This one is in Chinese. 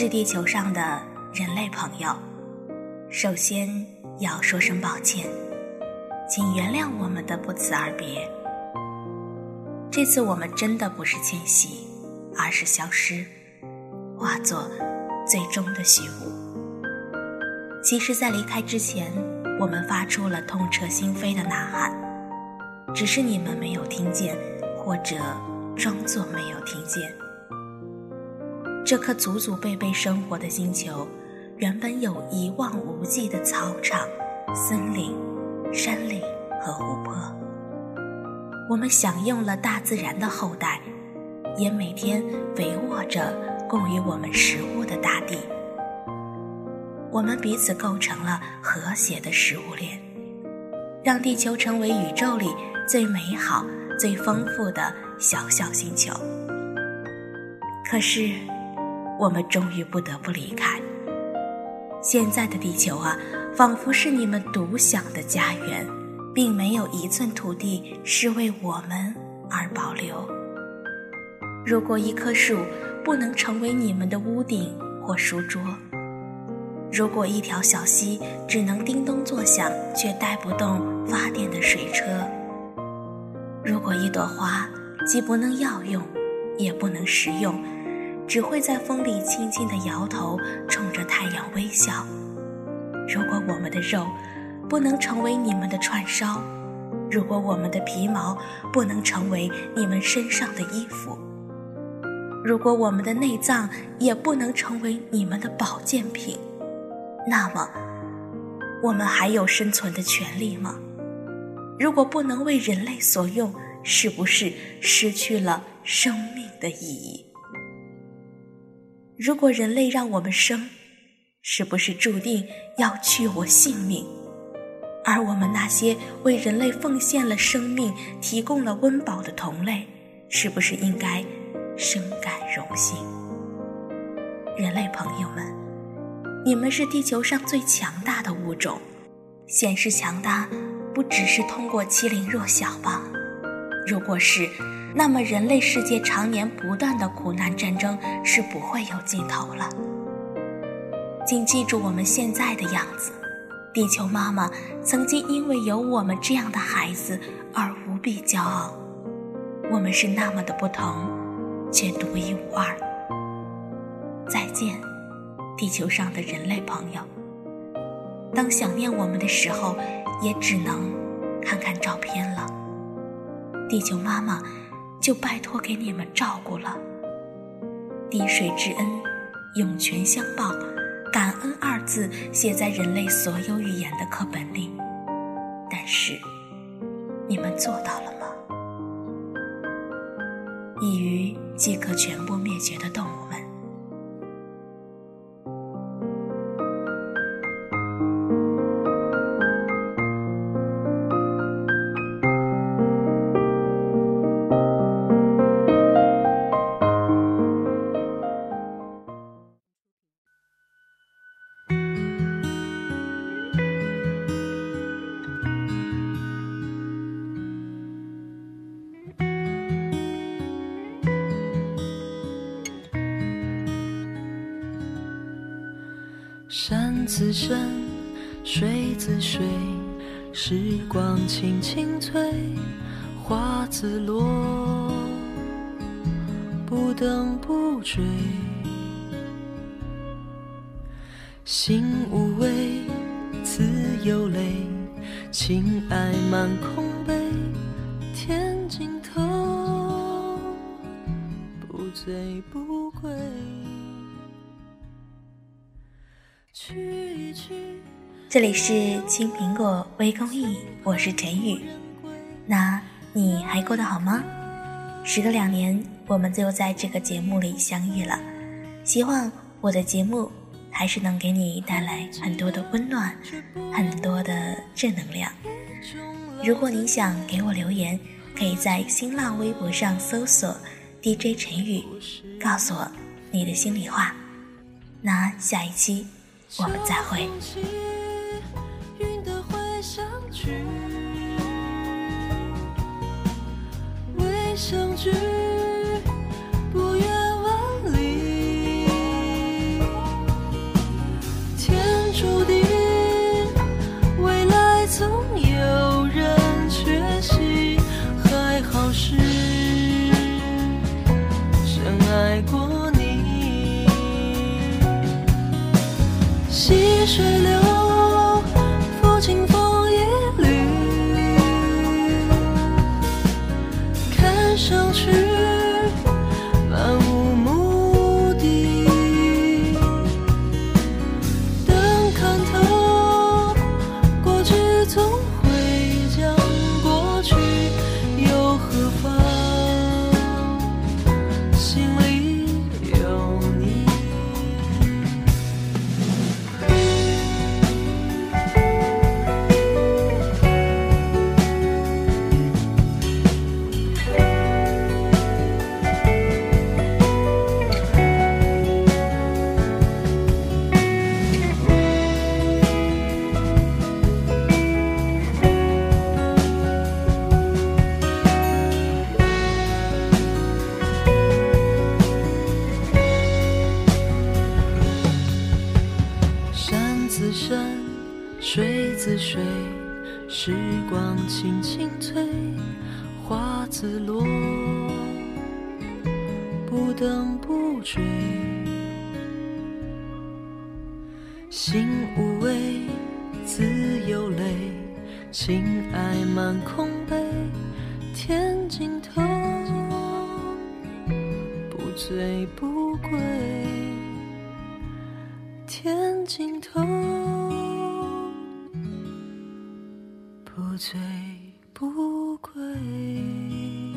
致地球上的人类朋友，首先要说声抱歉，请原谅我们的不辞而别。这次我们真的不是迁徙，而是消失，化作最终的虚无。其实，在离开之前，我们发出了痛彻心扉的呐喊，只是你们没有听见，或者装作没有听见。这颗祖祖辈辈生活的星球，原本有一望无际的草场、森林、山岭和湖泊。我们享用了大自然的后代，也每天肥沃着供予我们食物的大地。我们彼此构成了和谐的食物链，让地球成为宇宙里最美好、最丰富的小小星球。可是。我们终于不得不离开。现在的地球啊，仿佛是你们独享的家园，并没有一寸土地是为我们而保留。如果一棵树不能成为你们的屋顶或书桌，如果一条小溪只能叮咚作响却带不动发电的水车，如果一朵花既不能药用，也不能食用，只会在风里轻轻地摇头，冲着太阳微笑。如果我们的肉不能成为你们的串烧，如果我们的皮毛不能成为你们身上的衣服，如果我们的内脏也不能成为你们的保健品，那么我们还有生存的权利吗？如果不能为人类所用，是不是失去了生命的意义？如果人类让我们生，是不是注定要去我性命？而我们那些为人类奉献了生命、提供了温饱的同类，是不是应该深感荣幸？人类朋友们，你们是地球上最强大的物种，显示强大不只是通过欺凌弱小吧？如果是。那么，人类世界常年不断的苦难战争是不会有尽头了。请记住我们现在的样子，地球妈妈曾经因为有我们这样的孩子而无比骄傲。我们是那么的不同，却独一无二。再见，地球上的人类朋友。当想念我们的时候，也只能看看照片了。地球妈妈。就拜托给你们照顾了。滴水之恩，涌泉相报，感恩二字写在人类所有语言的课本里。但是，你们做到了吗？一鱼即可全部灭绝的动物们。山自山，水自水，时光轻轻催，花自落，不等不追。心无畏，自有泪，情爱满空杯，天尽头，不醉不归。这里是青苹果微公益，我是陈宇。那你还过得好吗？时隔两年，我们又在这个节目里相遇了。希望我的节目还是能给你带来很多的温暖，很多的正能量。如果你想给我留言，可以在新浪微博上搜索 DJ 陈宇，告诉我你的心里话。那下一期我们再会。相聚，溪水流，抚琴风。催，花自落，不等不追。心无畏，自有泪，情爱满空杯，天尽头，不醉不归。天尽头，不醉不归。